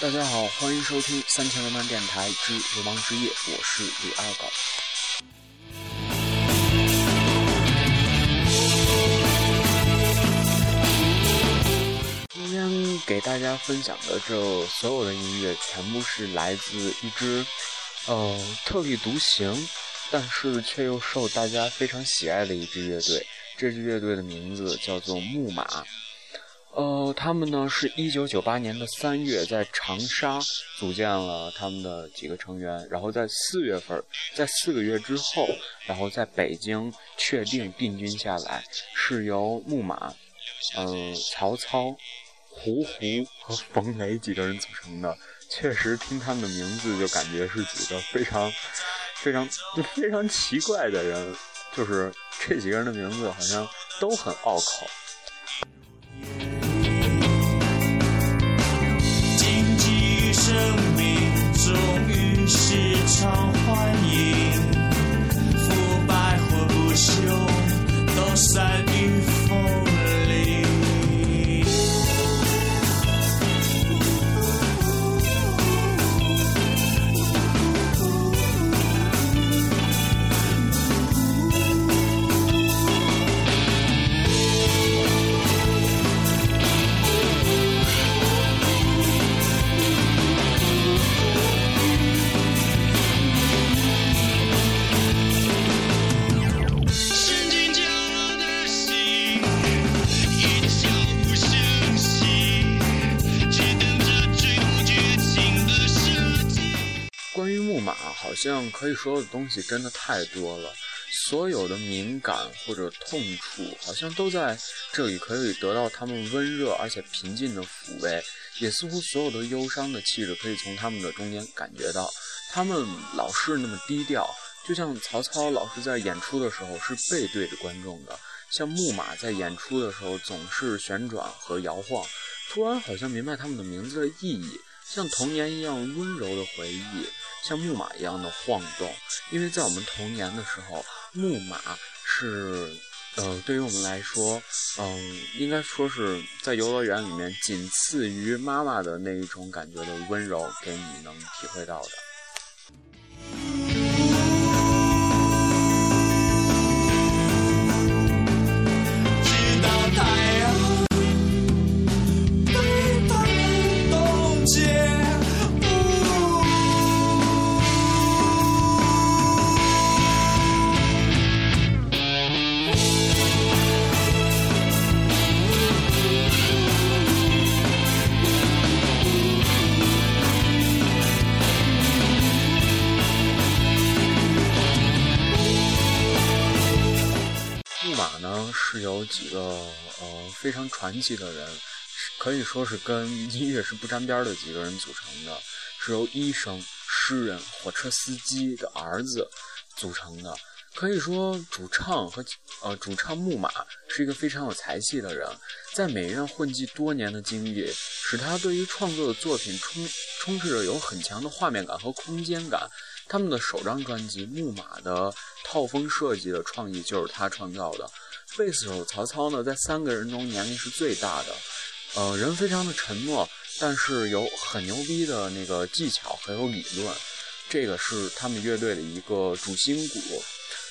大家好，欢迎收听三千流氓电台之流氓之夜，我是李二狗。给大家分享的这所有的音乐，全部是来自一支呃特立独行，但是却又受大家非常喜爱的一支乐队。这支乐队的名字叫做木马。呃，他们呢是一九九八年的三月在长沙组建了他们的几个成员，然后在四月份，在四个月之后，然后在北京确定定军下来，是由木马、嗯曹操、胡胡和冯雷几个人组成的。确实，听他们的名字就感觉是几个非常、非常、非常奇怪的人，就是这几个人的名字好像都很拗口。好像可以说的东西真的太多了，所有的敏感或者痛处，好像都在这里可以得到他们温热而且平静的抚慰，也似乎所有的忧伤的气质可以从他们的中间感觉到。他们老是那么低调，就像曹操老是在演出的时候是背对着观众的，像木马在演出的时候总是旋转和摇晃。突然好像明白他们的名字的意义，像童年一样温柔的回忆。像木马一样的晃动，因为在我们童年的时候，木马是，呃，对于我们来说，嗯，应该说是在游乐园里面仅次于妈妈的那一种感觉的温柔，给你能体会到的。传奇的人，可以说是跟音乐是不沾边的几个人组成的，是由医生、诗人、火车司机的儿子组成的。可以说，主唱和呃主唱木马是一个非常有才气的人，在美院混迹多年的经历，使他对于创作的作品充充斥着有很强的画面感和空间感。他们的首张专辑《木马》的套风设计的创意就是他创造的。贝斯手曹操呢，在三个人中年龄是最大的，呃，人非常的沉默，但是有很牛逼的那个技巧，很有理论，这个是他们乐队的一个主心骨。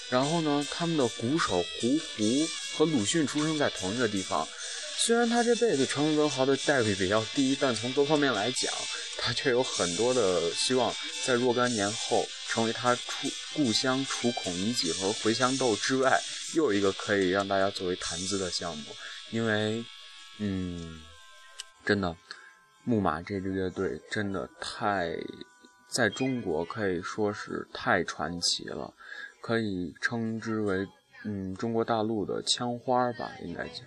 然后呢，他们的鼓手胡胡和鲁迅出生在同一个地方，虽然他这辈子成为文豪的概率比较低，但从多方面来讲，他却有很多的希望在若干年后。成为他出故乡除孔乙己和茴香豆之外，又一个可以让大家作为谈资的项目。因为，嗯，真的，木马这支乐队真的太，在中国可以说是太传奇了，可以称之为嗯中国大陆的枪花吧，应该讲。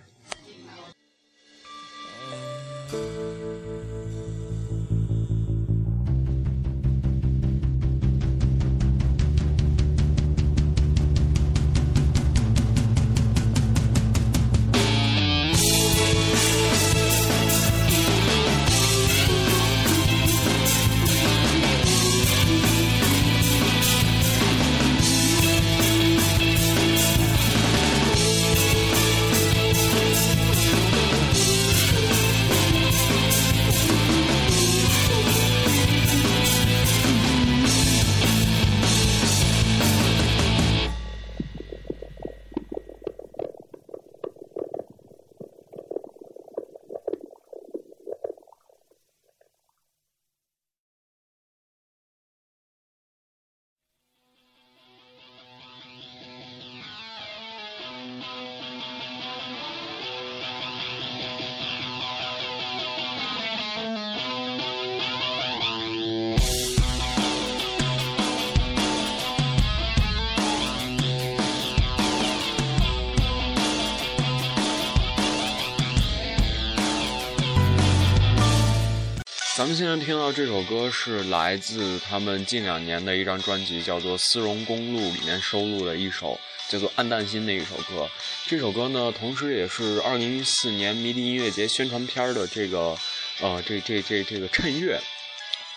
咱们现在听到这首歌是来自他们近两年的一张专辑，叫做《丝绒公路》里面收录的一首叫做《暗淡心》的一首歌。这首歌呢，同时也是2014年迷笛音乐节宣传片的这个，呃，这这这这个衬乐。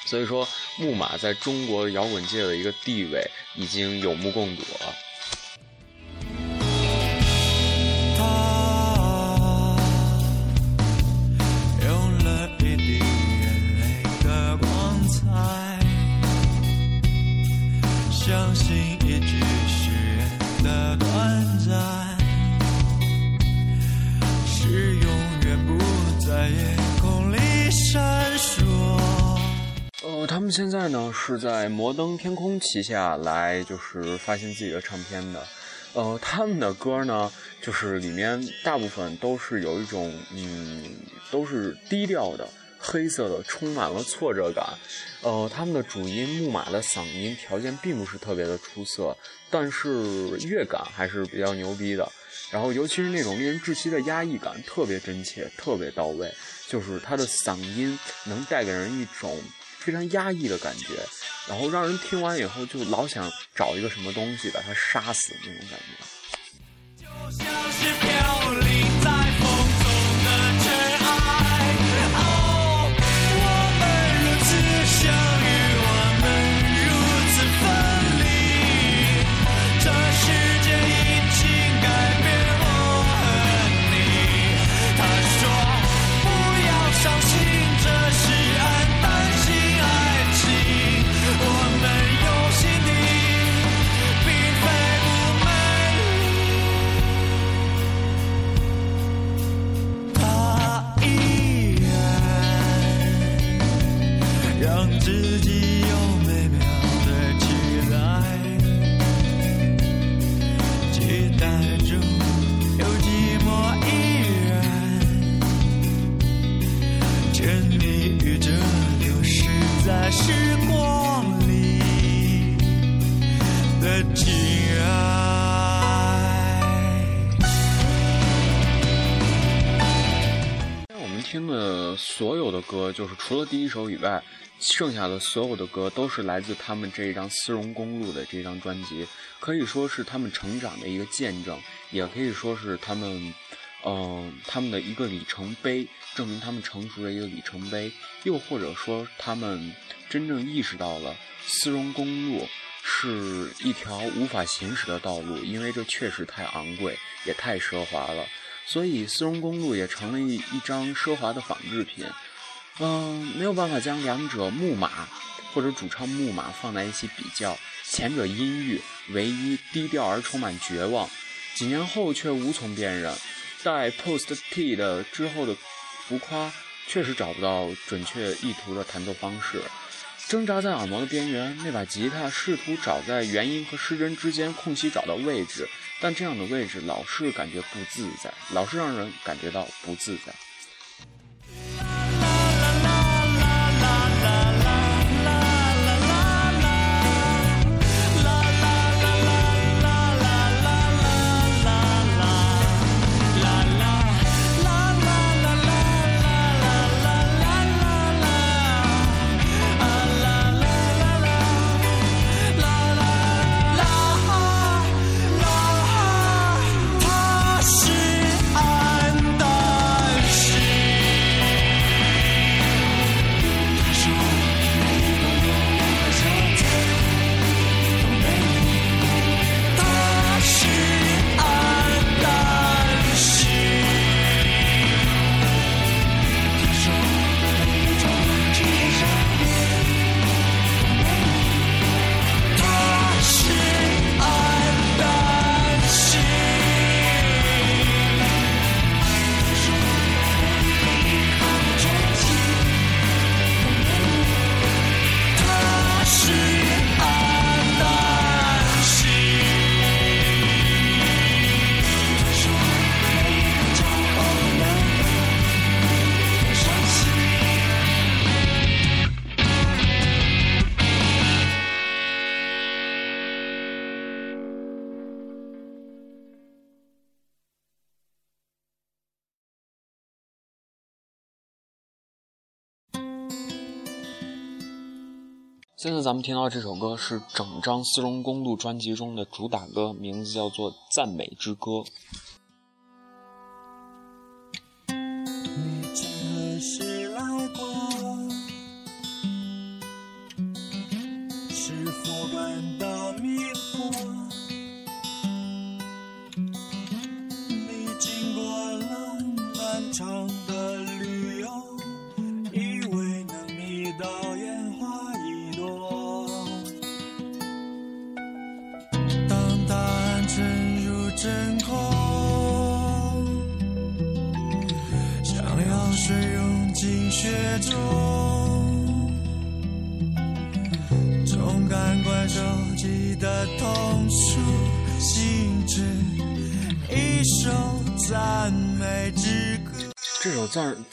所以说，木马在中国摇滚界的一个地位已经有目共睹了。现在呢是在摩登天空旗下来，就是发行自己的唱片的。呃，他们的歌呢，就是里面大部分都是有一种，嗯，都是低调的、黑色的，充满了挫折感。呃，他们的主音木马的嗓音条件并不是特别的出色，但是乐感还是比较牛逼的。然后，尤其是那种令人窒息的压抑感，特别真切，特别到位。就是他的嗓音能带给人一种。非常压抑的感觉，然后让人听完以后就老想找一个什么东西把他杀死那种感觉。听的所有的歌，就是除了第一首以外，剩下的所有的歌都是来自他们这一张《丝绒公路》的这张专辑，可以说是他们成长的一个见证，也可以说是他们，嗯，他们的一个里程碑，证明他们成熟的一个里程碑，又或者说他们真正意识到了丝绒公路是一条无法行驶的道路，因为这确实太昂贵，也太奢华了。所以，丝绒公路也成了一一张奢华的仿制品。嗯，没有办法将两者木马或者主唱木马放在一起比较。前者阴郁、唯一、低调而充满绝望，几年后却无从辨认。在 Post T 的之后的浮夸，确实找不到准确意图的弹奏方式。挣扎在耳膜的边缘，那把吉他试图找在原音和失真之间空隙找到位置。但这样的位置老是感觉不自在，老是让人感觉到不自在。现在咱们听到这首歌是整张《丝绒公路》专辑中的主打歌，名字叫做《赞美之歌》。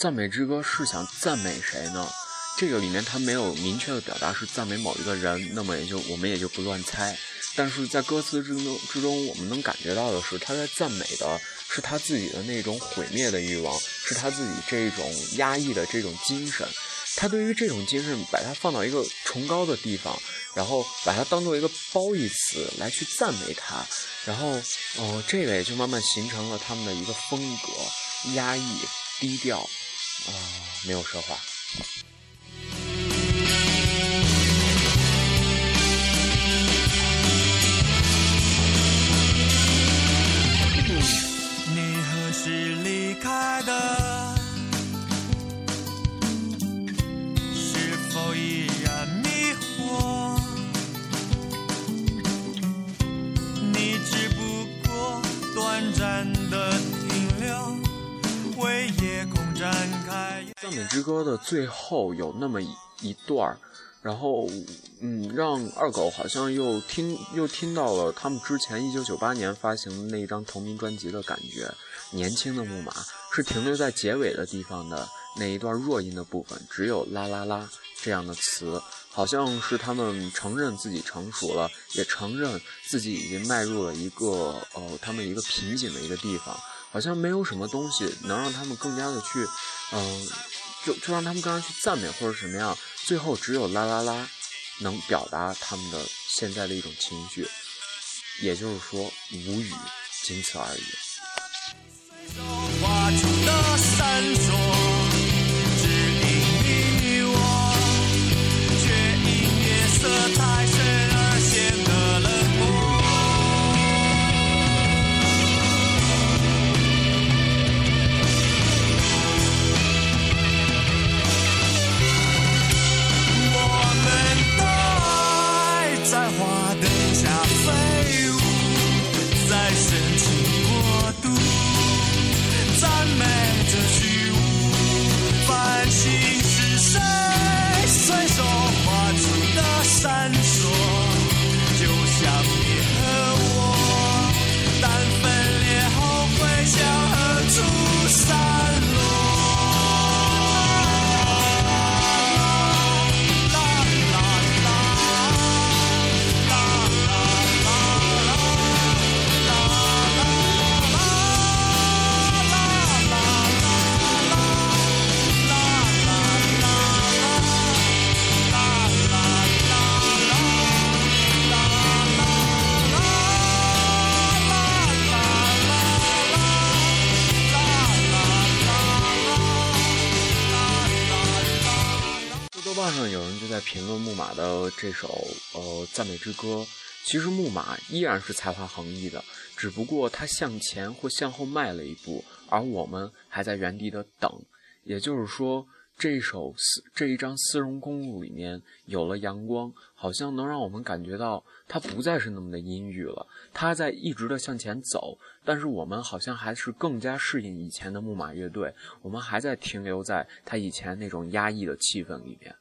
赞美之歌是想赞美谁呢？这个里面它没有明确的表达是赞美某一个人，那么也就我们也就不乱猜。但是在歌词之中之中，我们能感觉到的是，他在赞美的是他自己的那种毁灭的欲望，是他自己这种压抑的这种精神。他对于这种精神，把它放到一个崇高的地方，然后把它当做一个褒义词来去赞美他，然后，哦，这个也就慢慢形成了他们的一个风格，压抑、低调，啊、没有说话。赞美之歌的最后有那么一一段儿，然后嗯，让二狗好像又听又听到了他们之前一九九八年发行的那一张同名专辑的感觉。年轻的木马是停留在结尾的地方的那一段弱音的部分，只有啦啦啦这样的词，好像是他们承认自己成熟了，也承认自己已经迈入了一个呃他们一个瓶颈的一个地方。好像没有什么东西能让他们更加的去，嗯、就就让他们更加去赞美或者什么样，最后只有啦啦啦能表达他们的现在的一种情绪，也就是说无语，仅此而已。豆上有人就在评论木马的这首呃赞美之歌，其实木马依然是才华横溢的，只不过他向前或向后迈了一步，而我们还在原地的等。也就是说，这首丝这一张丝绒公路里面有了阳光，好像能让我们感觉到它不再是那么的阴郁了，它在一直的向前走，但是我们好像还是更加适应以前的木马乐队，我们还在停留在他以前那种压抑的气氛里面。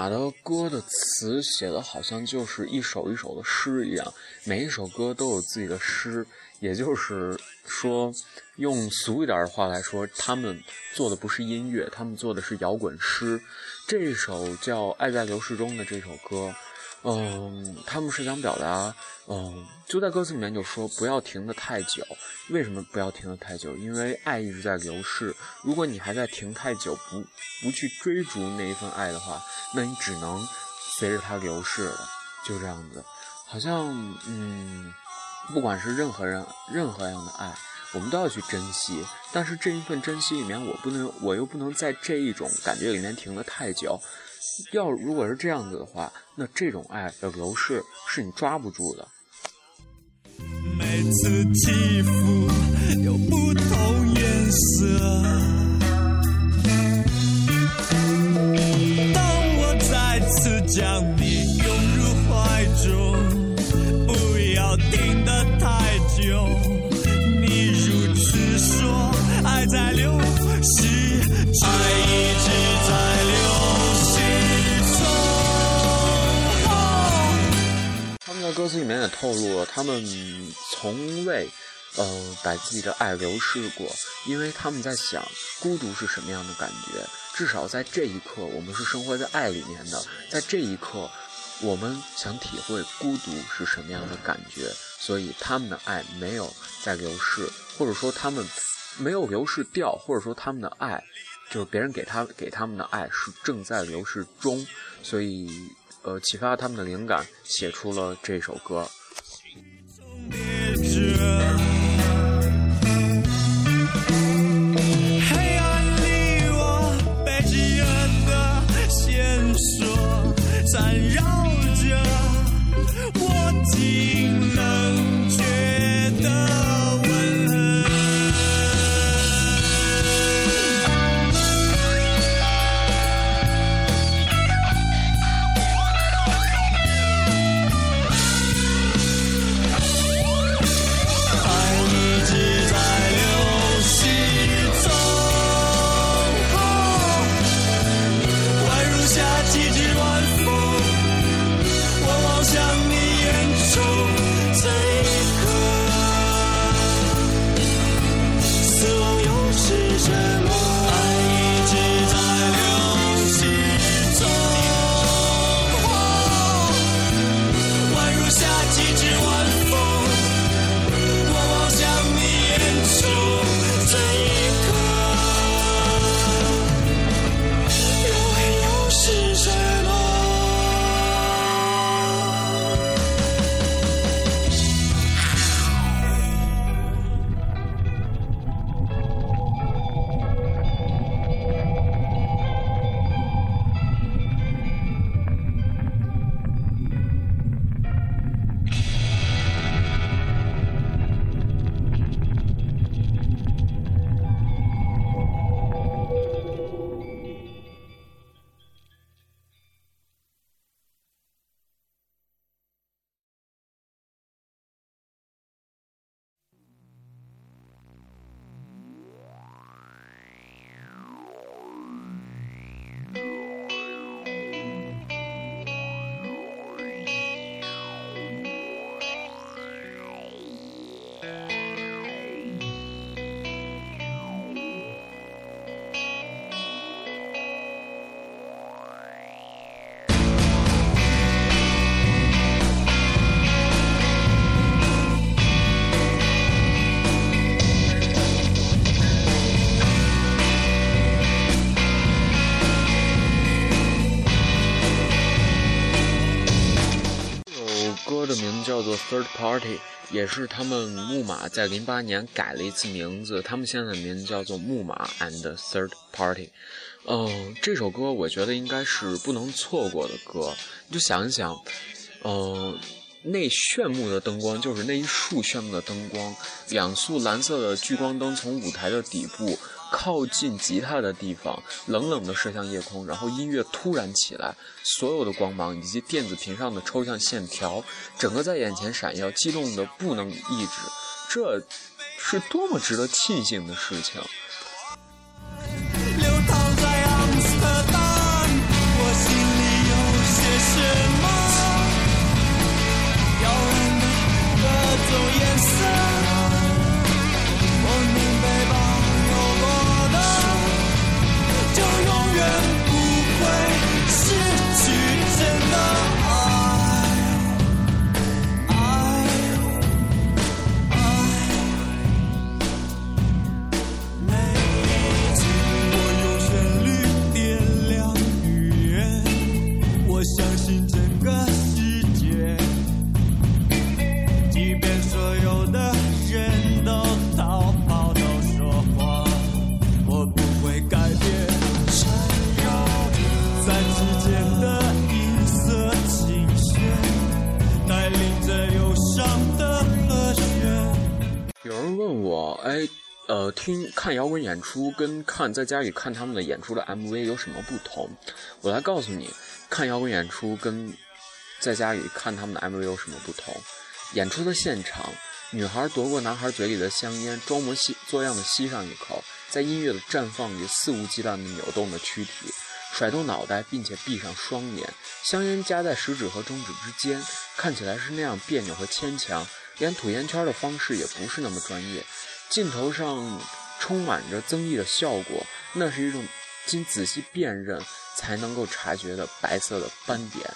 马的歌的词写的好像就是一首一首的诗一样，每一首歌都有自己的诗，也就是说，用俗一点的话来说，他们做的不是音乐，他们做的是摇滚诗。这首叫《爱在流逝中》的这首歌。嗯，他们是想表达，嗯，就在歌词里面就说不要停的太久。为什么不要停的太久？因为爱一直在流逝。如果你还在停太久，不不去追逐那一份爱的话，那你只能随着它流逝了。就这样子，好像，嗯，不管是任何人、任何样的爱，我们都要去珍惜。但是这一份珍惜里面，我不能，我又不能在这一种感觉里面停的太久。要如果是这样子的话，那这种爱的流逝是你抓不住的。每次起伏有不同颜色。当我再次将他们在歌词里面也透露了，他们从未，呃，把自己的爱流逝过，因为他们在想孤独是什么样的感觉。至少在这一刻，我们是生活在爱里面的，在这一刻，我们想体会孤独是什么样的感觉。所以他们的爱没有在流逝，或者说他们没有流逝掉，或者说他们的爱，就是别人给他给他们的爱是正在流逝中，所以。呃，启发他们的灵感，写出了这首歌。歌的名字叫做《Third Party》，也是他们木马在零八年改了一次名字，他们现在的名字叫做木马 and Third Party。嗯、这首歌我觉得应该是不能错过的歌。你就想一想，嗯、那炫目的灯光，就是那一束炫目的灯光，两束蓝色的聚光灯从舞台的底部靠近吉他的地方，冷冷地射向夜空，然后音乐突然起来，所有的光芒以及电子屏上的抽象线条，整个在眼前闪耀，激动的不能抑制，这是多么值得庆幸的事情！看摇滚演出跟看在家里看他们的演出的 MV 有什么不同？我来告诉你，看摇滚演出跟在家里看他们的 MV 有什么不同？演出的现场，女孩夺过男孩嘴里的香烟，装模吸作样的吸上一口，在音乐的绽放里肆无忌惮地扭动着躯体，甩动脑袋，并且闭上双眼，香烟夹在食指和中指之间，看起来是那样别扭和牵强。连吐烟圈的方式也不是那么专业，镜头上充满着增益的效果，那是一种经仔细辨认才能够察觉的白色的斑点。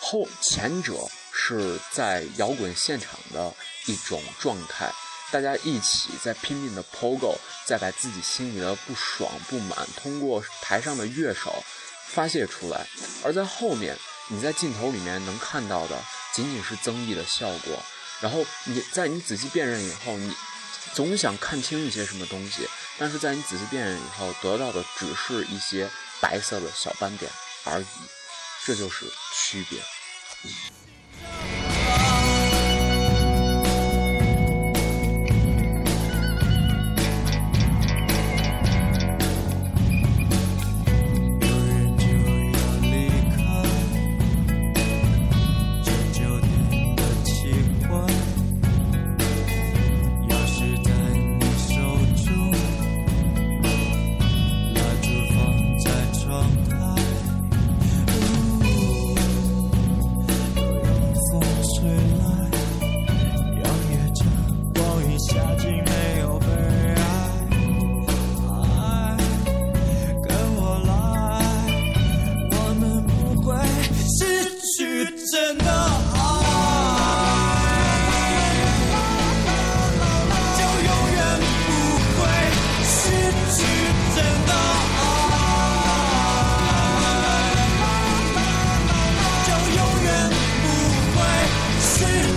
后前者是在摇滚现场的一种状态，大家一起在拼命的 pogo，再把自己心里的不爽不满通过台上的乐手发泄出来，而在后面你在镜头里面能看到的仅仅是增益的效果。然后你在你仔细辨认以后，你总想看清一些什么东西，但是在你仔细辨认以后，得到的只是一些白色的小斑点而已，这就是区别。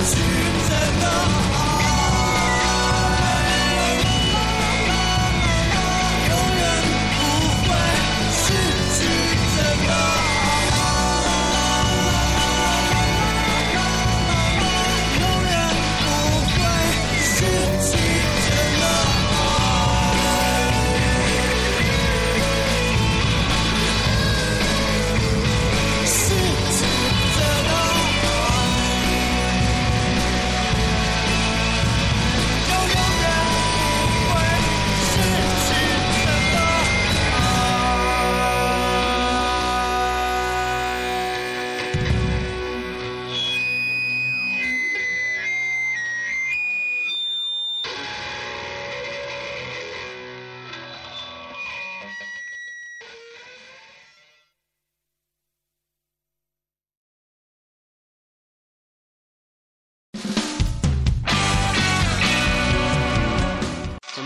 失去在个。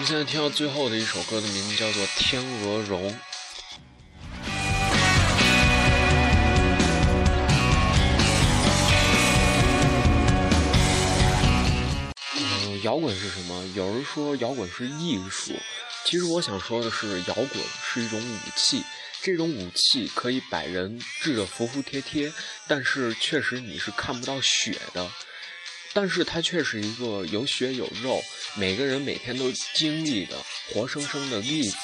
现在听到最后的一首歌的名字叫做《天鹅绒》。嗯，摇滚是什么？有人说摇滚是艺术，其实我想说的是，摇滚是一种武器。这种武器可以把人治得服服帖帖，但是确实你是看不到血的。但是他却是一个有血有肉，每个人每天都经历的活生生的例子，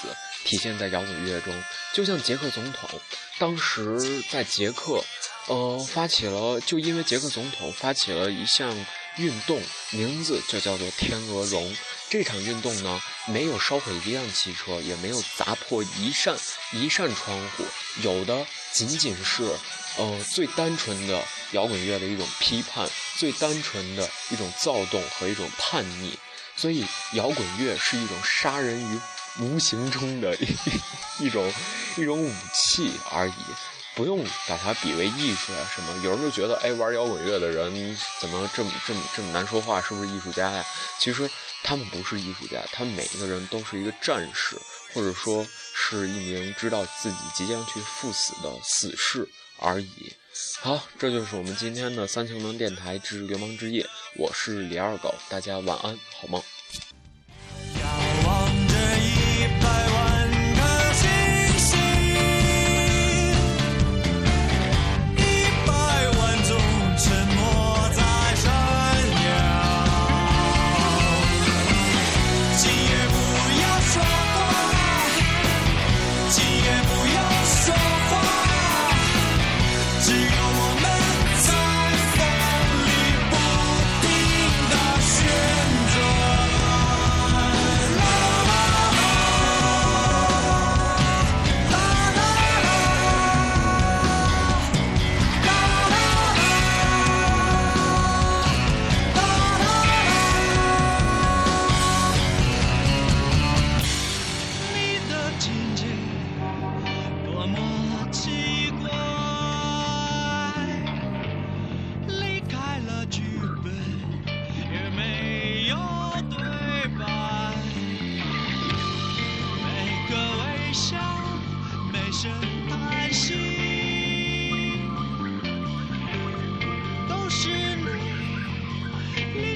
体现在摇滚乐中。就像捷克总统，当时在捷克，呃，发起了，就因为捷克总统发起了一项运动，名字就叫做“天鹅绒”。这场运动呢，没有烧毁一辆汽车，也没有砸破一扇一扇窗户，有的仅仅是。呃，最单纯的摇滚乐的一种批判，最单纯的一种躁动和一种叛逆，所以摇滚乐是一种杀人于无形中的一一种一种武器而已，不用把它比为艺术啊什么。有人就觉得，哎，玩摇滚乐的人怎么这么这么这么难说话，是不是艺术家呀？其实他们不是艺术家，他们每一个人都是一个战士，或者说是一名知道自己即将去赴死的死士。而已。好，这就是我们今天的三情能电台之流氓之夜。我是李二狗，大家晚安，好梦。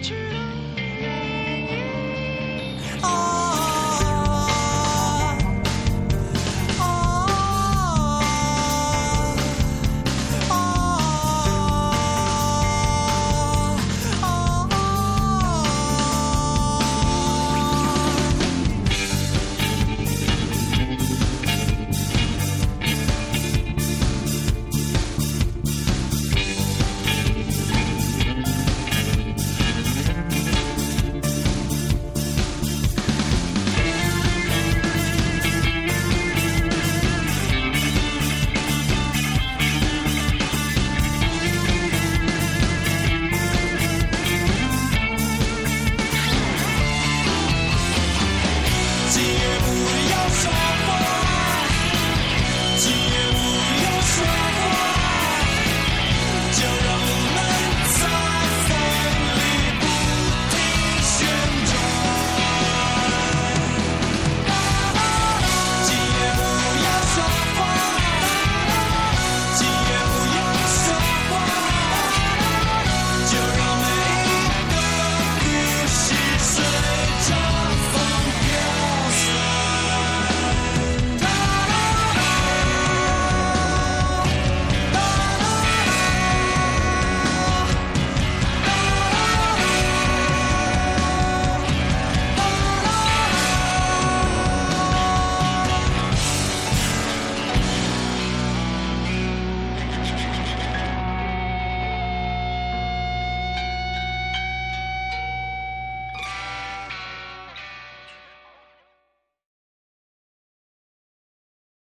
future.